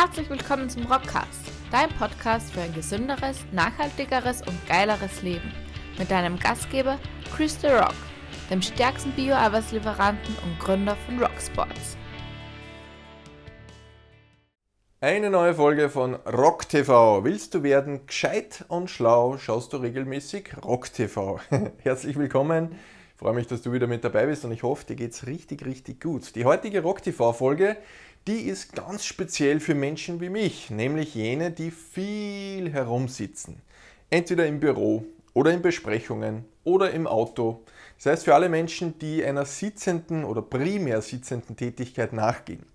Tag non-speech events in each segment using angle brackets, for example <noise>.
Herzlich willkommen zum Rockcast, dein Podcast für ein gesünderes, nachhaltigeres und geileres Leben. Mit deinem Gastgeber Chris The Rock, dem stärksten Bio-Arbeitslieferanten und Gründer von Rocksports. Eine neue Folge von Rock TV. Willst du werden gescheit und schlau, schaust du regelmäßig Rock TV. <laughs> Herzlich willkommen. Freue mich, dass du wieder mit dabei bist und ich hoffe, dir geht es richtig, richtig gut. Die heutige Rock TV Folge die ist ganz speziell für Menschen wie mich, nämlich jene, die viel herumsitzen. Entweder im Büro oder in Besprechungen oder im Auto. Das heißt für alle Menschen, die einer sitzenden oder primär sitzenden Tätigkeit nachgehen.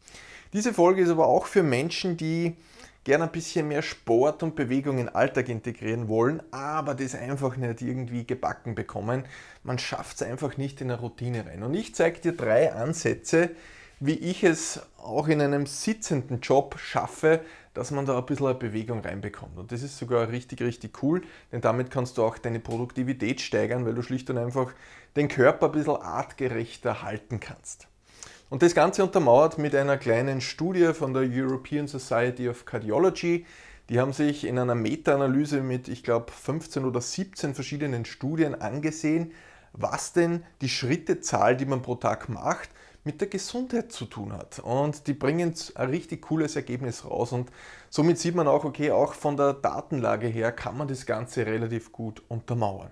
Diese Folge ist aber auch für Menschen, die gerne ein bisschen mehr Sport und Bewegung in den Alltag integrieren wollen, aber das einfach nicht irgendwie gebacken bekommen. Man schafft es einfach nicht in eine Routine rein. Und ich zeige dir drei Ansätze, wie ich es auch in einem sitzenden Job schaffe, dass man da ein bisschen Bewegung reinbekommt. Und das ist sogar richtig, richtig cool, denn damit kannst du auch deine Produktivität steigern, weil du schlicht und einfach den Körper ein bisschen artgerechter halten kannst. Und das Ganze untermauert mit einer kleinen Studie von der European Society of Cardiology. Die haben sich in einer Meta-Analyse mit, ich glaube, 15 oder 17 verschiedenen Studien angesehen, was denn die Schrittezahl, die man pro Tag macht, mit der Gesundheit zu tun hat. Und die bringen ein richtig cooles Ergebnis raus. Und somit sieht man auch, okay, auch von der Datenlage her kann man das Ganze relativ gut untermauern.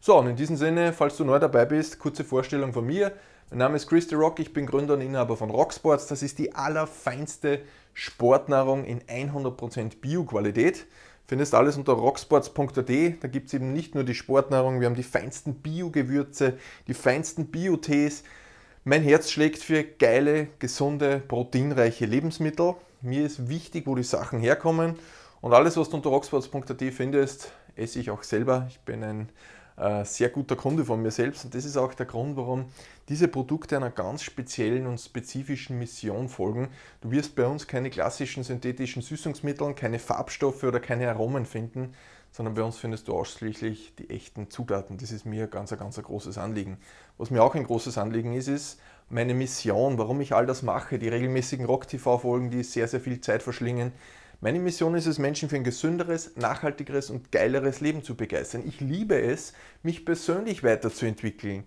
So, und in diesem Sinne, falls du neu dabei bist, kurze Vorstellung von mir. Mein Name ist Chris The Rock, ich bin Gründer und Inhaber von Rocksports. Das ist die allerfeinste Sportnahrung in 100% Bio-Qualität. Findest alles unter rocksports.at. Da gibt es eben nicht nur die Sportnahrung, wir haben die feinsten Bio-Gewürze, die feinsten Bio-Tees, mein Herz schlägt für geile, gesunde, proteinreiche Lebensmittel. Mir ist wichtig, wo die Sachen herkommen. Und alles, was du unter rocksports.at findest, esse ich auch selber. Ich bin ein sehr guter Kunde von mir selbst und das ist auch der Grund, warum diese Produkte einer ganz speziellen und spezifischen Mission folgen. Du wirst bei uns keine klassischen synthetischen Süßungsmittel, keine Farbstoffe oder keine Aromen finden, sondern bei uns findest du ausschließlich die echten Zutaten. Das ist mir ganz, ganz ein großes Anliegen. Was mir auch ein großes Anliegen ist, ist meine Mission, warum ich all das mache, die regelmäßigen Rock-TV-Folgen, die sehr, sehr viel Zeit verschlingen. Meine Mission ist es, Menschen für ein gesünderes, nachhaltigeres und geileres Leben zu begeistern. Ich liebe es, mich persönlich weiterzuentwickeln,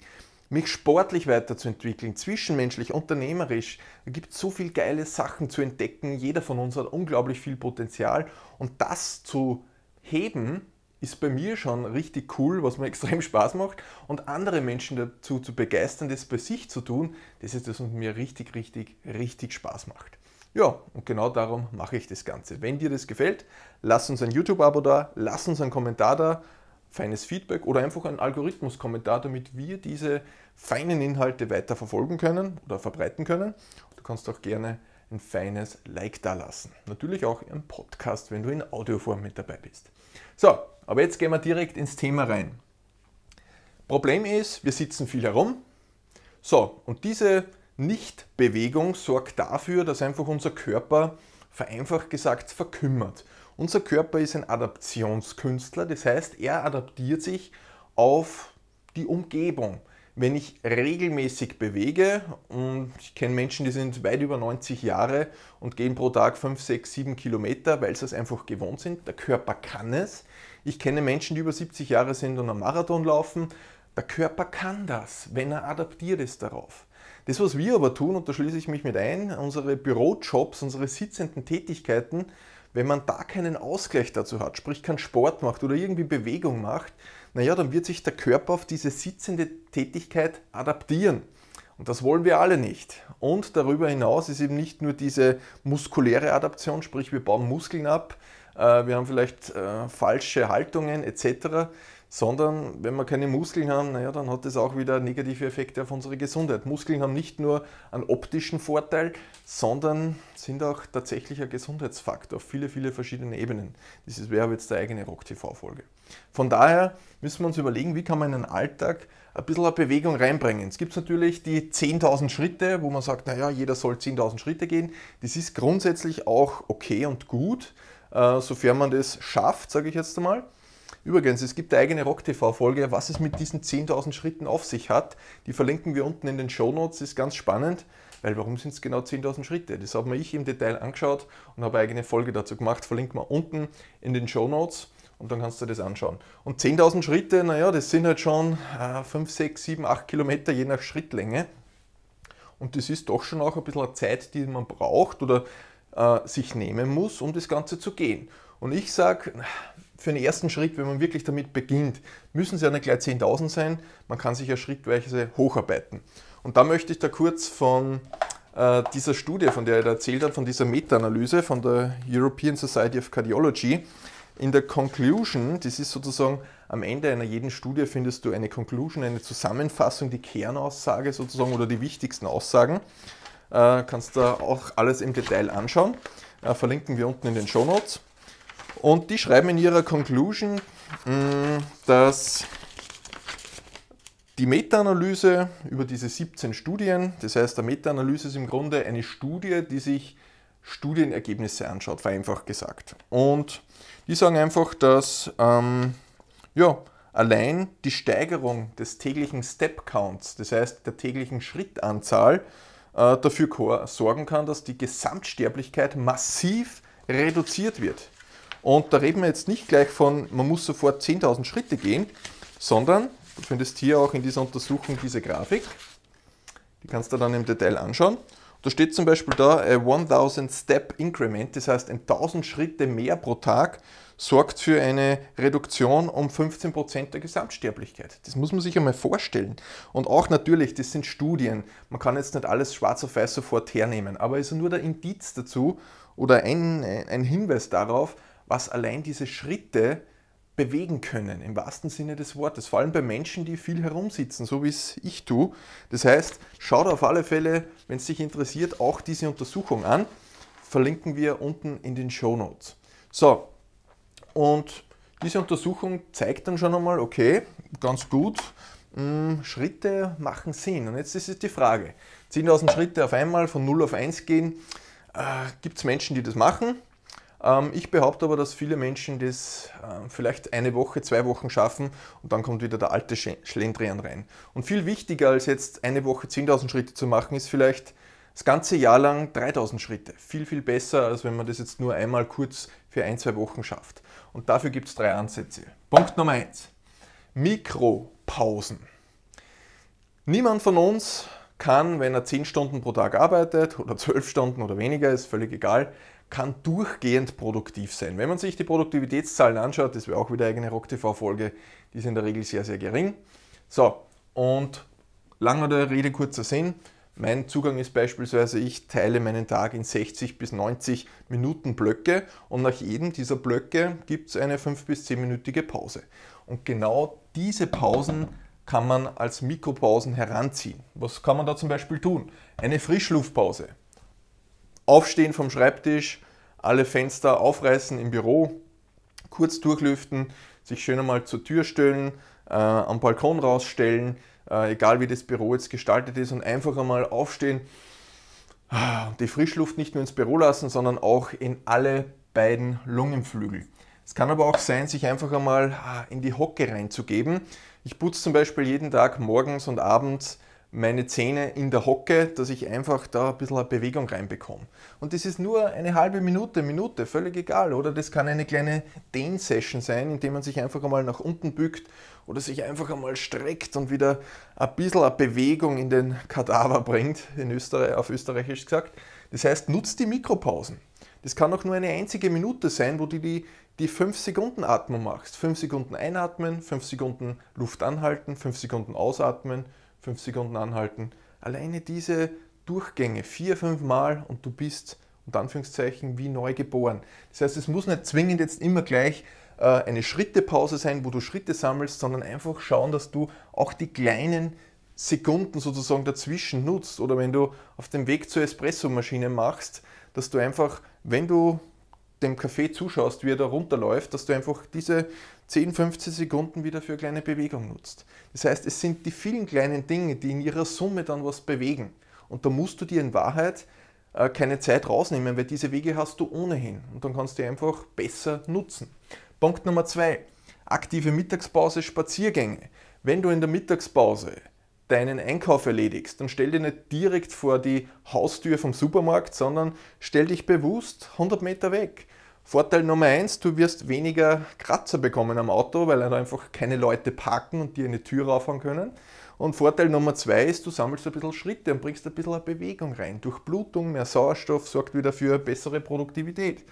mich sportlich weiterzuentwickeln, zwischenmenschlich, unternehmerisch. Da gibt es so viele geile Sachen zu entdecken. Jeder von uns hat unglaublich viel Potenzial und das zu heben, ist bei mir schon richtig cool, was mir <laughs> extrem Spaß macht. Und andere Menschen dazu zu begeistern, das bei sich zu tun, das ist das, was mir richtig, richtig, richtig Spaß macht. Ja, und genau darum mache ich das Ganze. Wenn dir das gefällt, lass uns ein YouTube-Abo da, lass uns einen Kommentar da, feines Feedback oder einfach einen Algorithmus-Kommentar, damit wir diese feinen Inhalte weiter verfolgen können oder verbreiten können. Du kannst auch gerne ein feines Like da lassen. Natürlich auch im Podcast, wenn du in Audioform mit dabei bist. So, aber jetzt gehen wir direkt ins Thema rein. Problem ist, wir sitzen viel herum. So, und diese Nichtbewegung sorgt dafür, dass einfach unser Körper vereinfacht gesagt verkümmert. Unser Körper ist ein Adaptionskünstler, das heißt, er adaptiert sich auf die Umgebung wenn ich regelmäßig bewege, und ich kenne Menschen, die sind weit über 90 Jahre und gehen pro Tag 5, 6, 7 Kilometer, weil sie es einfach gewohnt sind, der Körper kann es. Ich kenne Menschen, die über 70 Jahre sind und einen Marathon laufen, der Körper kann das, wenn er adaptiert ist darauf. Das, was wir aber tun, und da schließe ich mich mit ein, unsere Bürojobs, unsere sitzenden Tätigkeiten, wenn man da keinen Ausgleich dazu hat, sprich keinen Sport macht oder irgendwie Bewegung macht, naja, dann wird sich der Körper auf diese sitzende Tätigkeit adaptieren. Und das wollen wir alle nicht. Und darüber hinaus ist eben nicht nur diese muskuläre Adaption, sprich wir bauen Muskeln ab, äh, wir haben vielleicht äh, falsche Haltungen etc., sondern wenn wir keine Muskeln haben, naja, dann hat das auch wieder negative Effekte auf unsere Gesundheit. Muskeln haben nicht nur einen optischen Vorteil, sondern sind auch tatsächlich ein Gesundheitsfaktor auf viele, viele verschiedene Ebenen. Das wäre jetzt der eigene Rock-TV-Folge. Von daher müssen wir uns überlegen, wie kann man in den Alltag ein bisschen eine Bewegung reinbringen. Es gibt natürlich die 10.000 Schritte, wo man sagt, naja, jeder soll 10.000 Schritte gehen. Das ist grundsätzlich auch okay und gut, äh, sofern man das schafft, sage ich jetzt einmal. Übrigens, es gibt eine eigene Rock-TV-Folge, was es mit diesen 10.000 Schritten auf sich hat. Die verlinken wir unten in den Show Notes, ist ganz spannend, weil warum sind es genau 10.000 Schritte? Das habe mir ich im Detail angeschaut und habe eine eigene Folge dazu gemacht, verlinken wir unten in den Show Notes und dann kannst du das anschauen. Und 10.000 Schritte, naja, das sind halt schon äh, 5, 6, 7, 8 Kilometer je nach Schrittlänge. Und das ist doch schon auch ein bisschen Zeit, die man braucht oder äh, sich nehmen muss, um das Ganze zu gehen. Und ich sage, für den ersten Schritt, wenn man wirklich damit beginnt, müssen es ja nicht gleich 10.000 sein, man kann sich ja schrittweise hocharbeiten. Und da möchte ich da kurz von äh, dieser Studie, von der ich da erzählt habe, von dieser Meta-Analyse von der European Society of Cardiology, in der Conclusion, das ist sozusagen am Ende einer jeden Studie findest du eine Conclusion, eine Zusammenfassung, die Kernaussage sozusagen oder die wichtigsten Aussagen. Äh, kannst du auch alles im Detail anschauen. Äh, verlinken wir unten in den Show Notes. Und die schreiben in ihrer Conclusion, mm, dass die Meta-Analyse über diese 17 Studien, das heißt, der Meta-Analyse ist im Grunde eine Studie, die sich Studienergebnisse anschaut, vereinfacht gesagt. Und die sagen einfach, dass ähm, ja, allein die Steigerung des täglichen Step Counts, das heißt der täglichen Schrittanzahl, äh, dafür sorgen kann, dass die Gesamtsterblichkeit massiv reduziert wird. Und da reden wir jetzt nicht gleich von, man muss sofort 10.000 Schritte gehen, sondern du findest hier auch in dieser Untersuchung diese Grafik. Die kannst du dann im Detail anschauen. Da steht zum Beispiel da, a 1000 Step Increment, das heißt 1000 Schritte mehr pro Tag, sorgt für eine Reduktion um 15% der Gesamtsterblichkeit. Das muss man sich einmal vorstellen. Und auch natürlich, das sind Studien, man kann jetzt nicht alles schwarz auf weiß sofort hernehmen, aber es ist nur der Indiz dazu oder ein, ein Hinweis darauf, was allein diese Schritte bewegen können, im wahrsten Sinne des Wortes. Vor allem bei Menschen, die viel herumsitzen, so wie es ich tue. Das heißt, schaut auf alle Fälle, wenn es dich interessiert, auch diese Untersuchung an. Verlinken wir unten in den Show Notes. So, und diese Untersuchung zeigt dann schon einmal, okay, ganz gut, hm, Schritte machen Sinn. Und jetzt ist es die Frage, 10.000 Schritte auf einmal von 0 auf 1 gehen, äh, gibt es Menschen, die das machen? Ähm, ich behaupte aber, dass viele Menschen das äh, vielleicht eine Woche, zwei Wochen schaffen und dann kommt wieder der alte Schlendrian rein. Und viel wichtiger als jetzt eine Woche 10.000 Schritte zu machen, ist vielleicht das ganze Jahr lang 3.000 Schritte. Viel, viel besser, als wenn man das jetzt nur einmal kurz für ein, zwei Wochen schafft. Und dafür gibt es drei Ansätze. Punkt Nummer eins: Mikropausen. Niemand von uns kann, wenn er 10 Stunden pro Tag arbeitet oder 12 Stunden oder weniger, ist völlig egal, kann durchgehend produktiv sein. Wenn man sich die Produktivitätszahlen anschaut, das wäre auch wieder eigene Rock-TV-Folge, die sind in der Regel sehr, sehr gering. So, und langer der Rede, kurzer Sinn. Mein Zugang ist beispielsweise, ich teile meinen Tag in 60 bis 90 Minuten Blöcke und nach jedem dieser Blöcke gibt es eine 5 bis 10-minütige Pause. Und genau diese Pausen kann man als Mikropausen heranziehen. Was kann man da zum Beispiel tun? Eine Frischluftpause. Aufstehen vom Schreibtisch, alle Fenster aufreißen im Büro, kurz durchlüften, sich schön einmal zur Tür stellen, äh, am Balkon rausstellen, äh, egal wie das Büro jetzt gestaltet ist, und einfach einmal aufstehen, ah, die Frischluft nicht nur ins Büro lassen, sondern auch in alle beiden Lungenflügel. Es kann aber auch sein, sich einfach einmal ah, in die Hocke reinzugeben. Ich putze zum Beispiel jeden Tag morgens und abends meine Zähne in der Hocke, dass ich einfach da ein bisschen Bewegung reinbekomme. Und das ist nur eine halbe Minute, Minute, völlig egal. Oder das kann eine kleine Dehn-Session sein, indem man sich einfach einmal nach unten bückt oder sich einfach einmal streckt und wieder ein bisschen Bewegung in den Kadaver bringt, in Österreich, auf Österreichisch gesagt. Das heißt, nutzt die Mikropausen. Das kann auch nur eine einzige Minute sein, wo du die, die 5 Sekunden Atmung machst. 5 Sekunden einatmen, 5 Sekunden Luft anhalten, 5 Sekunden ausatmen, fünf Sekunden anhalten. Alleine diese Durchgänge vier, fünf Mal und du bist unter Anführungszeichen wie neu geboren. Das heißt, es muss nicht zwingend jetzt immer gleich äh, eine Schrittepause sein, wo du Schritte sammelst, sondern einfach schauen, dass du auch die kleinen Sekunden sozusagen dazwischen nutzt. Oder wenn du auf dem Weg zur Espressomaschine machst, dass du einfach, wenn du dem Kaffee zuschaust, wie er da runterläuft, dass du einfach diese 10, 15 Sekunden wieder für eine kleine Bewegung nutzt. Das heißt, es sind die vielen kleinen Dinge, die in ihrer Summe dann was bewegen. Und da musst du dir in Wahrheit äh, keine Zeit rausnehmen, weil diese Wege hast du ohnehin. Und dann kannst du die einfach besser nutzen. Punkt Nummer zwei. aktive Mittagspause, Spaziergänge. Wenn du in der Mittagspause deinen Einkauf erledigst, dann stell dich nicht direkt vor die Haustür vom Supermarkt, sondern stell dich bewusst 100 Meter weg. Vorteil Nummer eins, du wirst weniger Kratzer bekommen am Auto, weil einfach keine Leute parken und dir eine Tür raufhauen können. Und Vorteil Nummer zwei ist, du sammelst ein bisschen Schritte und bringst ein bisschen Bewegung rein. Durchblutung, mehr Sauerstoff sorgt wieder für bessere Produktivität.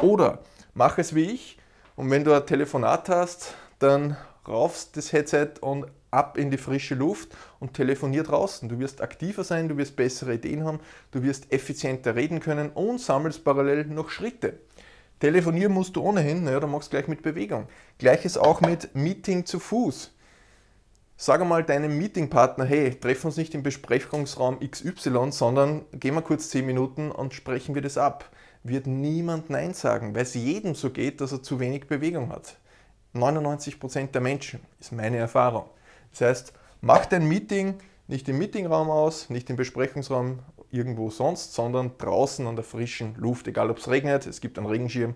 Oder mach es wie ich und wenn du ein Telefonat hast, dann raufst das Headset und ab in die frische Luft und telefonier draußen. Du wirst aktiver sein, du wirst bessere Ideen haben, du wirst effizienter reden können und sammelst parallel noch Schritte. Telefonieren musst du ohnehin, naja, dann machst du gleich mit Bewegung. Gleiches auch mit Meeting zu Fuß. Sag einmal deinem Meetingpartner, hey, treffen uns nicht im Besprechungsraum XY, sondern gehen wir kurz 10 Minuten und sprechen wir das ab. Wird niemand Nein sagen, weil es jedem so geht, dass er zu wenig Bewegung hat. 99% der Menschen ist meine Erfahrung. Das heißt, mach dein Meeting nicht im Meetingraum aus, nicht im Besprechungsraum irgendwo sonst, sondern draußen an der frischen Luft. Egal ob es regnet, es gibt einen Regenschirm,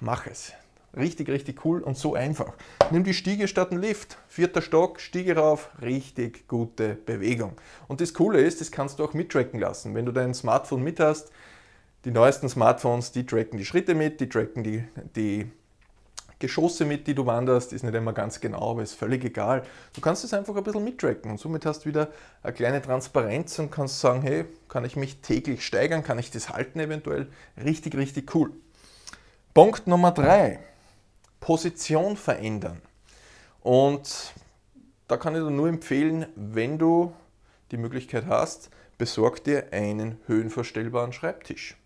mach es. Richtig, richtig cool und so einfach. Nimm die Stiege statt einen Lift. Vierter Stock, Stiege rauf, richtig gute Bewegung. Und das Coole ist, das kannst du auch mittracken lassen. Wenn du dein Smartphone mit hast, die neuesten Smartphones, die tracken die Schritte mit, die tracken die, die Geschosse mit, die du wanderst, ist nicht immer ganz genau, aber ist völlig egal. Du kannst es einfach ein bisschen mittracken und somit hast du wieder eine kleine Transparenz und kannst sagen, hey, kann ich mich täglich steigern, kann ich das halten eventuell? Richtig, richtig cool. Punkt Nummer drei, Position verändern. Und da kann ich dir nur empfehlen, wenn du die Möglichkeit hast, besorg dir einen höhenverstellbaren Schreibtisch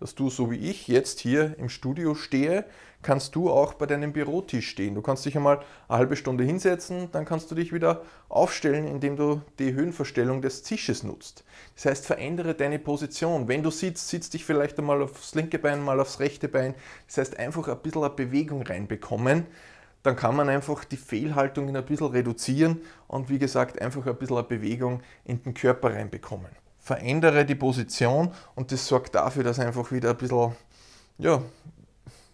dass du, so wie ich jetzt hier im Studio stehe, kannst du auch bei deinem Bürotisch stehen. Du kannst dich einmal eine halbe Stunde hinsetzen, dann kannst du dich wieder aufstellen, indem du die Höhenverstellung des Tisches nutzt. Das heißt, verändere deine Position. Wenn du sitzt, sitzt dich vielleicht einmal aufs linke Bein, mal aufs rechte Bein. Das heißt, einfach ein bisschen eine Bewegung reinbekommen. Dann kann man einfach die Fehlhaltungen ein bisschen reduzieren und wie gesagt, einfach ein bisschen eine Bewegung in den Körper reinbekommen verändere die Position und das sorgt dafür, dass einfach wieder ein bisschen, ja,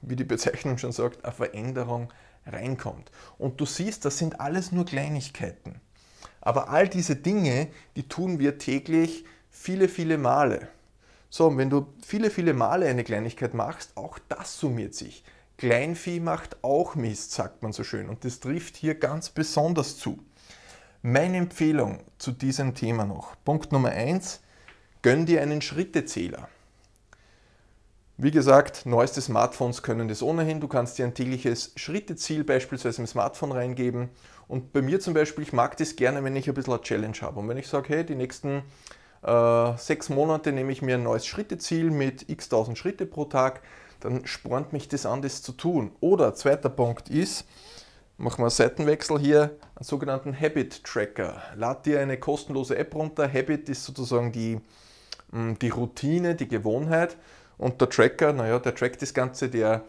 wie die Bezeichnung schon sagt, eine Veränderung reinkommt. Und du siehst, das sind alles nur Kleinigkeiten. Aber all diese Dinge, die tun wir täglich viele, viele Male. So, und wenn du viele, viele Male eine Kleinigkeit machst, auch das summiert sich. Kleinvieh macht auch Mist, sagt man so schön. Und das trifft hier ganz besonders zu. Meine Empfehlung zu diesem Thema noch. Punkt Nummer eins: Gönn dir einen Schrittezähler. Wie gesagt, neueste Smartphones können das ohnehin. Du kannst dir ein tägliches Schritteziel beispielsweise im Smartphone reingeben. Und bei mir zum Beispiel, ich mag das gerne, wenn ich ein bisschen eine Challenge habe. Und wenn ich sage, hey, die nächsten äh, sechs Monate nehme ich mir ein neues Schritteziel mit x tausend Schritte pro Tag, dann spornt mich das an, das zu tun. Oder zweiter Punkt ist, machen wir einen Seitenwechsel hier, einen sogenannten Habit Tracker. Lad dir eine kostenlose App runter. Habit ist sozusagen die die Routine, die Gewohnheit. Und der Tracker, naja, der trackt das Ganze, der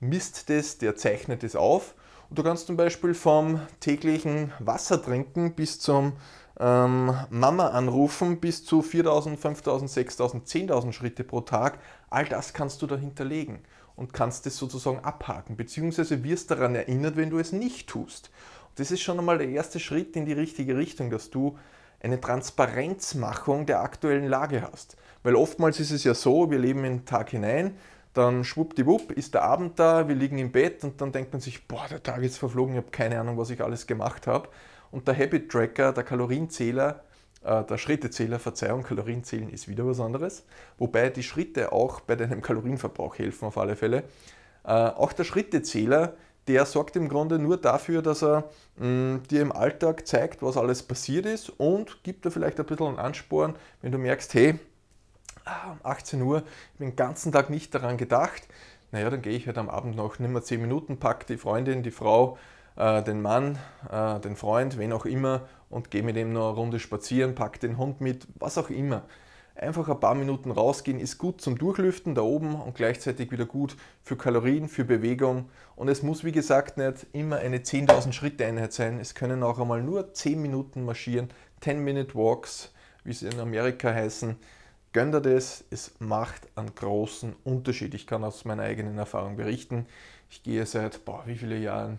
misst das, der zeichnet es auf. Und du kannst zum Beispiel vom täglichen Wasser trinken bis zum ähm, Mama anrufen bis zu 4000, 5000, 6000, 10.000 Schritte pro Tag. All das kannst du da hinterlegen und kannst es sozusagen abhaken, beziehungsweise wirst daran erinnert, wenn du es nicht tust. Und das ist schon einmal der erste Schritt in die richtige Richtung, dass du eine Transparenzmachung der aktuellen Lage hast. Weil oftmals ist es ja so, wir leben in den Tag hinein, dann schwuppdiwupp ist der Abend da, wir liegen im Bett und dann denkt man sich, boah, der Tag ist verflogen, ich habe keine Ahnung, was ich alles gemacht habe. Und der Habit Tracker, der Kalorienzähler, äh, der Schrittezähler, Verzeihung, Kalorienzählen ist wieder was anderes, wobei die Schritte auch bei deinem Kalorienverbrauch helfen auf alle Fälle. Äh, auch der Schrittezähler der sorgt im Grunde nur dafür, dass er mh, mm, dir im Alltag zeigt, was alles passiert ist und gibt dir vielleicht ein bisschen einen Ansporn, wenn du merkst, hey, ah, um 18 Uhr, ich bin den ganzen Tag nicht daran gedacht, naja, dann gehe ich halt am Abend noch, nimm mal 10 Minuten, pack die Freundin, die Frau, äh, den Mann, äh, den Freund, wen auch immer und gehe mit ihm noch eine Runde spazieren, pack den Hund mit, was auch immer. Einfach ein paar Minuten rausgehen ist gut zum Durchlüften da oben und gleichzeitig wieder gut für Kalorien, für Bewegung. Und es muss wie gesagt nicht immer eine 10.000 Schritte Einheit sein. Es können auch einmal nur 10 Minuten marschieren, 10-Minute Walks, wie sie in Amerika heißen. Gönnt ihr das, es macht einen großen Unterschied. Ich kann aus meiner eigenen Erfahrung berichten. Ich gehe seit, boah, wie viele Jahren?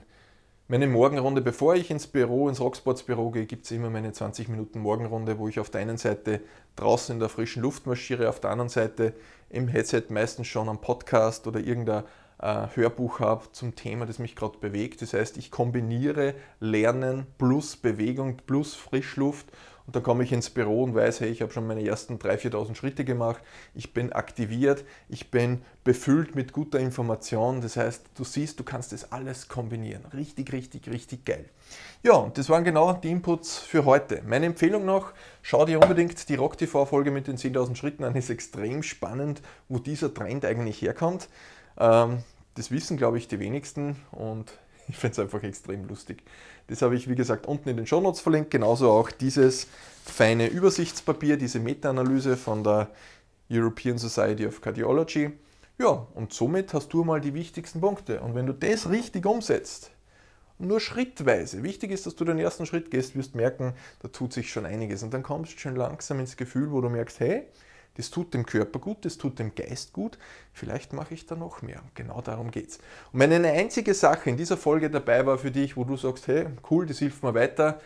Meine Morgenrunde, bevor ich ins Büro, ins Rocksports Büro gehe, gibt es immer meine 20 Minuten Morgenrunde, wo ich auf der einen Seite draußen in der frischen Luft marschiere, auf der anderen Seite im Headset meistens schon am Podcast oder irgendein äh, Hörbuch habe zum Thema, das mich gerade bewegt. Das heißt, ich kombiniere Lernen plus Bewegung plus Frischluft und dann komme ich ins Büro und weiß, hey, ich habe schon meine ersten 3.000, 4.000 Schritte gemacht, ich bin aktiviert, ich bin befüllt mit guter Information. Das heißt, du siehst, du kannst das alles kombinieren. Richtig, richtig, richtig geil. Ja, und das waren genau die Inputs für heute. Meine Empfehlung noch, schau dir unbedingt die Rock TV-Folge mit den 10.000 Schritten an. Ist extrem spannend, wo dieser Trend eigentlich herkommt. Ähm, das wissen, glaube ich, die wenigsten und ich finde es einfach extrem lustig. Das habe ich, wie gesagt, unten in den Show Notes verlinkt. Genauso auch dieses feine Übersichtspapier, diese Meta-Analyse von der European Society of Cardiology. Ja, und somit hast du mal die wichtigsten Punkte. Und wenn du das richtig umsetzt, nur schrittweise, wichtig ist, dass du den ersten Schritt gehst, wirst merken, da tut sich schon einiges. Und dann kommst du schon langsam ins Gefühl, wo du merkst, hey, das tut dem Körper gut, das tut dem Geist gut. Vielleicht mache ich da noch mehr. Genau darum geht es. Und wenn eine einzige Sache in dieser Folge dabei war für dich, wo du sagst, hey, cool, das hilft mir weiter,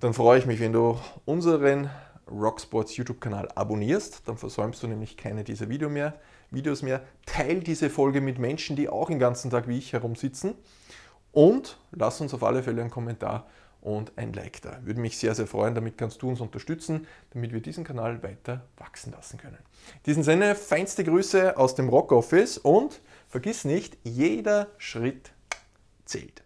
dann freue ich mich, wenn du unseren Rocksports YouTube-Kanal abonnierst. Dann versäumst du nämlich keine dieser Video mehr, Videos mehr. Teil diese Folge mit Menschen, die auch den ganzen Tag wie ich herumsitzen. Und lass uns auf alle Fälle einen Kommentar und ein Like da. Würde mich sehr, sehr freuen. Damit kannst du uns unterstützen, damit wir diesen Kanal weiter wachsen lassen können. In diesem Sinne, feinste Grüße aus dem Rock Office und vergiss nicht, jeder Schritt zählt.